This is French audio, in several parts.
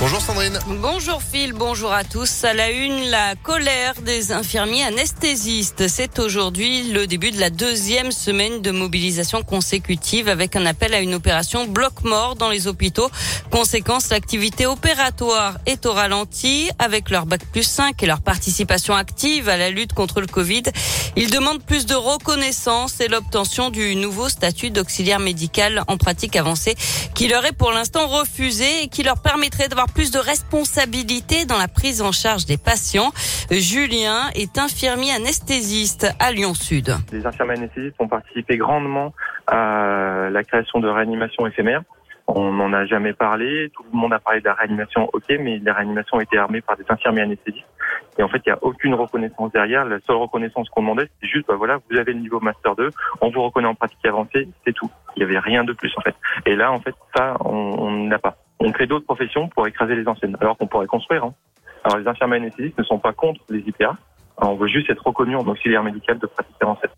Bonjour Sandrine. Bonjour Phil, bonjour à tous. À la une, la colère des infirmiers anesthésistes. C'est aujourd'hui le début de la deuxième semaine de mobilisation consécutive avec un appel à une opération bloc-mort dans les hôpitaux. Conséquence, l'activité opératoire est au ralenti avec leur bac plus 5 et leur participation active à la lutte contre le Covid. Ils demandent plus de reconnaissance et l'obtention du nouveau statut d'auxiliaire médical en pratique avancée qui leur est pour l'instant refusé et qui leur permettrait d'avoir plus de responsabilité dans la prise en charge des patients. Julien est infirmier anesthésiste à Lyon Sud. Les infirmiers anesthésistes ont participé grandement à la création de réanimation éphémère. On n'en a jamais parlé. Tout le monde a parlé de la réanimation, ok, mais les réanimations ont été armées par des infirmiers anesthésistes. Et en fait, il n'y a aucune reconnaissance derrière. La seule reconnaissance qu'on demandait, c'est juste, bah voilà, vous avez le niveau Master 2, on vous reconnaît en pratique avancée, c'est tout. Il n'y avait rien de plus, en fait. Et là, en fait, ça, on n'a pas on crée d'autres professions pour écraser les anciennes, alors qu'on pourrait construire. Hein. Alors les infirmiers anesthésistes ne sont pas contre les IPA, on veut juste être reconnu en auxiliaire médical de pratique avancée.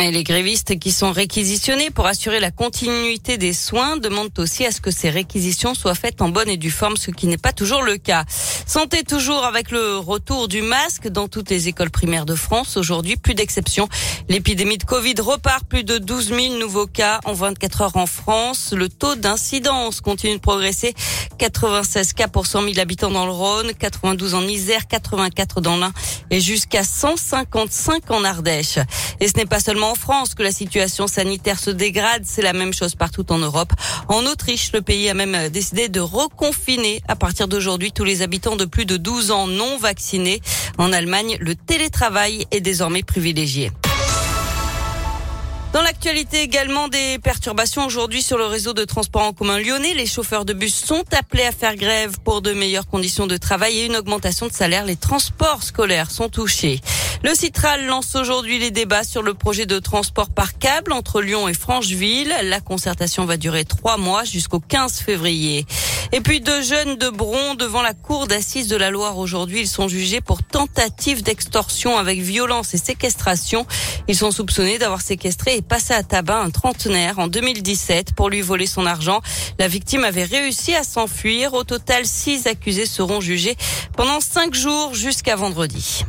Et les grévistes qui sont réquisitionnés pour assurer la continuité des soins demandent aussi à ce que ces réquisitions soient faites en bonne et due forme, ce qui n'est pas toujours le cas. Santé toujours avec le retour du masque dans toutes les écoles primaires de France. Aujourd'hui, plus d'exception. L'épidémie de Covid repart. Plus de 12 000 nouveaux cas en 24 heures en France. Le taux d'incidence continue de progresser. 96 cas pour 100 000 habitants dans le Rhône, 92 en Isère, 84 dans l'Ain et jusqu'à 155 en Ardèche. Et ce n'est pas seulement en France que la situation sanitaire se dégrade, c'est la même chose partout en Europe. En Autriche, le pays a même décidé de reconfiner à partir d'aujourd'hui tous les habitants de plus de 12 ans non vaccinés. En Allemagne, le télétravail est désormais privilégié. Dans l'actualité également des perturbations aujourd'hui sur le réseau de transport en commun lyonnais. Les chauffeurs de bus sont appelés à faire grève pour de meilleures conditions de travail et une augmentation de salaire. Les transports scolaires sont touchés. Le Citral lance aujourd'hui les débats sur le projet de transport par câble entre Lyon et Francheville. La concertation va durer trois mois jusqu'au 15 février. Et puis deux jeunes de Bron devant la cour d'assises de la Loire aujourd'hui. Ils sont jugés pour tentative d'extorsion avec violence et séquestration. Ils sont soupçonnés d'avoir séquestré et passé à tabac un trentenaire en 2017 pour lui voler son argent. La victime avait réussi à s'enfuir. Au total, six accusés seront jugés pendant cinq jours jusqu'à vendredi.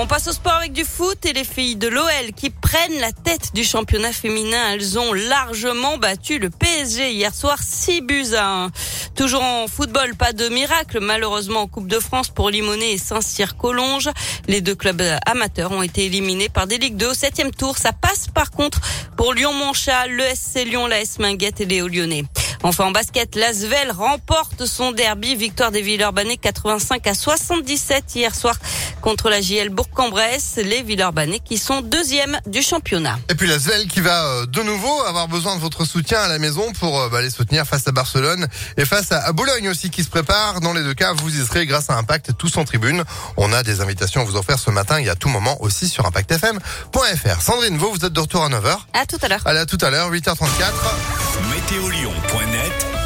On passe au sport avec du foot et les filles de l'OL qui prennent la tête du championnat féminin. Elles ont largement battu le PSG hier soir 6 buts à 1. Toujours en football, pas de miracle malheureusement en Coupe de France pour Limonest et Saint-Cyr-Collonges. Les deux clubs amateurs ont été éliminés par des Ligues 2 au septième tour. Ça passe par contre pour Lyon-Montchat, le SC Lyon, la S Minguette et les Hauts-Lyonnais. Enfin en basket, l'Asvel remporte son derby. Victoire des Villeurbanais 85 à 77 hier soir contre la JL Bourg-en-Bresse. Les Villeurbanais qui sont deuxième du championnat. Et puis l'Asvel qui va euh, de nouveau avoir besoin de votre soutien à la maison pour euh, bah, les soutenir face à Barcelone et face à Boulogne aussi qui se prépare. Dans les deux cas, vous y serez grâce à Impact tous en tribune. On a des invitations à vous offrir ce matin et à tout moment aussi sur impactfm.fr. Sandrine, vous, vous êtes de retour à 9h. À tout à l'heure. Allez, à tout à l'heure, 8h34. Météolion.net